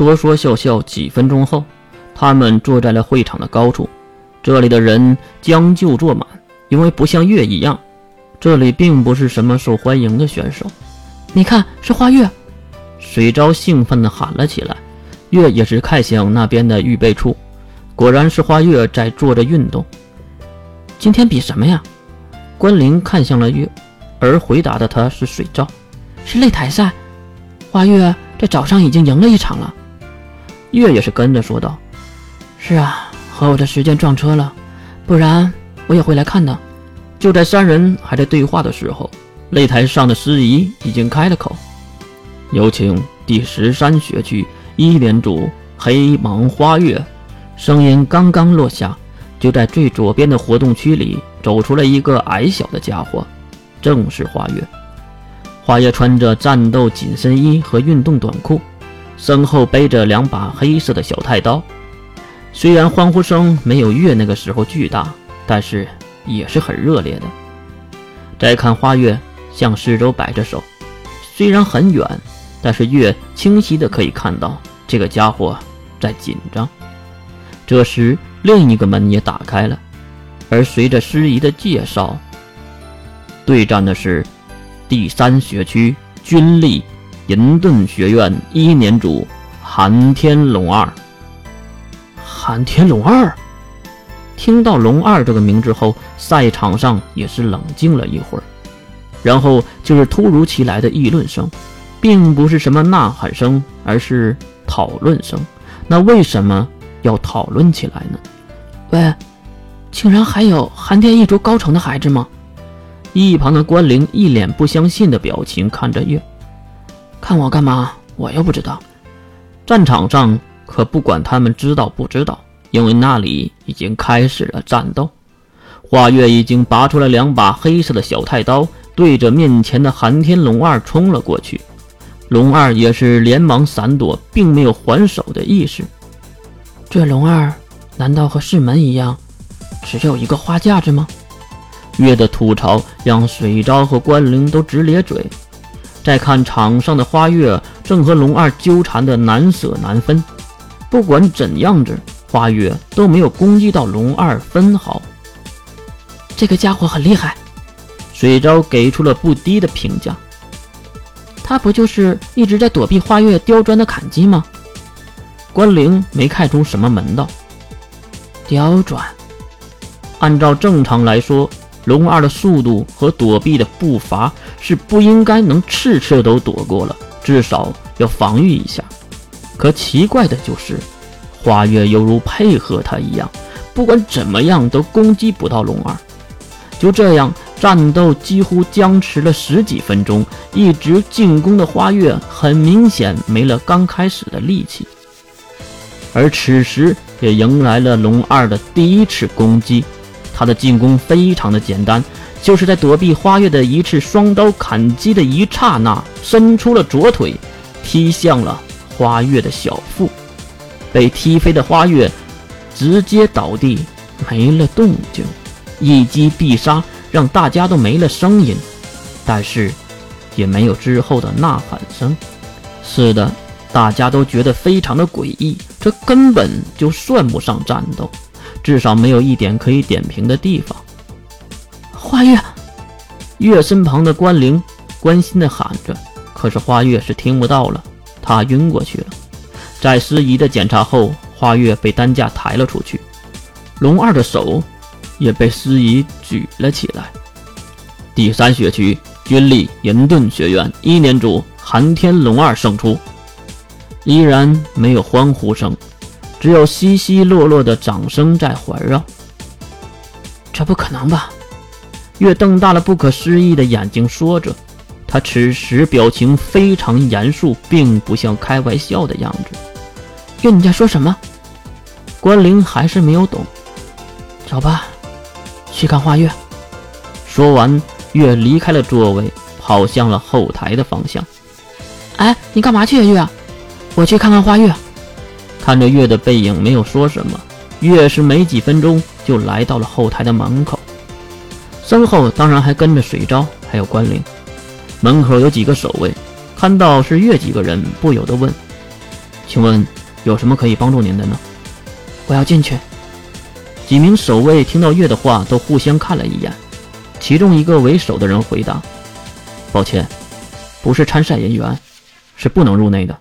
说说笑笑，几分钟后，他们坐在了会场的高处。这里的人将就坐满，因为不像月一样，这里并不是什么受欢迎的选手。你看，是花月！水昭兴奋地喊了起来。月也是看向那边的预备处，果然是花月在做着运动。今天比什么呀？关灵看向了月，而回答的他是水昭，是擂台赛。花月这早上已经赢了一场了。月也是跟着说道：“是啊。”和我的时间撞车了，不然我也会来看的。就在三人还在对话的时候，擂台上的司仪已经开了口：“有请第十三学区一连组黑芒花月。”声音刚刚落下，就在最左边的活动区里走出了一个矮小的家伙，正是花月。花月穿着战斗紧身衣和运动短裤，身后背着两把黑色的小太刀。虽然欢呼声没有月那个时候巨大，但是也是很热烈的。再看花月向四周摆着手，虽然很远，但是月清晰的可以看到这个家伙在紧张。这时，另一个门也打开了，而随着师仪的介绍，对战的是第三学区军力银盾学院一年主寒天龙二。寒天龙二，听到龙二这个名字后，赛场上也是冷静了一会儿，然后就是突如其来的议论声，并不是什么呐喊声，而是讨论声。那为什么要讨论起来呢？喂，竟然还有寒天一族高层的孩子吗？一旁的关灵一脸不相信的表情看着月，看我干嘛？我又不知道。战场上。可不管他们知道不知道，因为那里已经开始了战斗。花月已经拔出了两把黑色的小太刀，对着面前的寒天龙二冲了过去。龙二也是连忙闪躲，并没有还手的意识。这龙二难道和世门一样，只有一个花架子吗？月的吐槽让水昭和关灵都直咧嘴。再看场上的花月，正和龙二纠缠的难舍难分。不管怎样子，花月都没有攻击到龙二分毫。这个家伙很厉害，水昭给出了不低的评价。他不就是一直在躲避花月刁钻的砍击吗？关灵没看出什么门道。刁钻，按照正常来说，龙二的速度和躲避的步伐是不应该能次次都躲过了，至少要防御一下。可奇怪的就是，花月犹如配合他一样，不管怎么样都攻击不到龙二。就这样，战斗几乎僵持了十几分钟，一直进攻的花月很明显没了刚开始的力气。而此时也迎来了龙二的第一次攻击，他的进攻非常的简单，就是在躲避花月的一次双刀砍击的一刹那，伸出了左腿，踢向了。花月的小腹被踢飞的花月直接倒地，没了动静，一击必杀，让大家都没了声音，但是也没有之后的呐喊声。是的，大家都觉得非常的诡异，这根本就算不上战斗，至少没有一点可以点评的地方。花月，月身旁的关灵关心的喊着，可是花月是听不到了。他晕过去了，在司仪的检查后，花月被担架抬了出去，龙二的手也被司仪举了起来。第三学区军力银盾学院一年组寒天龙二胜出，依然没有欢呼声，只有稀稀落落的掌声在环绕。这不可能吧？月瞪大了不可思议的眼睛说着。他此时表情非常严肃，并不像开玩笑的样子。月，你在说什么？关灵还是没有懂。走吧，去看花月。说完，月离开了座位，跑向了后台的方向。哎，你干嘛去啊，月？我去看看花月。看着月的背影，没有说什么。月是没几分钟就来到了后台的门口，身后当然还跟着水昭，还有关灵。门口有几个守卫，看到是月几个人，不由得问：“请问有什么可以帮助您的呢？我要进去。几名守卫听到月的话，都互相看了一眼。其中一个为首的人回答：“抱歉，不是参赛人员，是不能入内的。”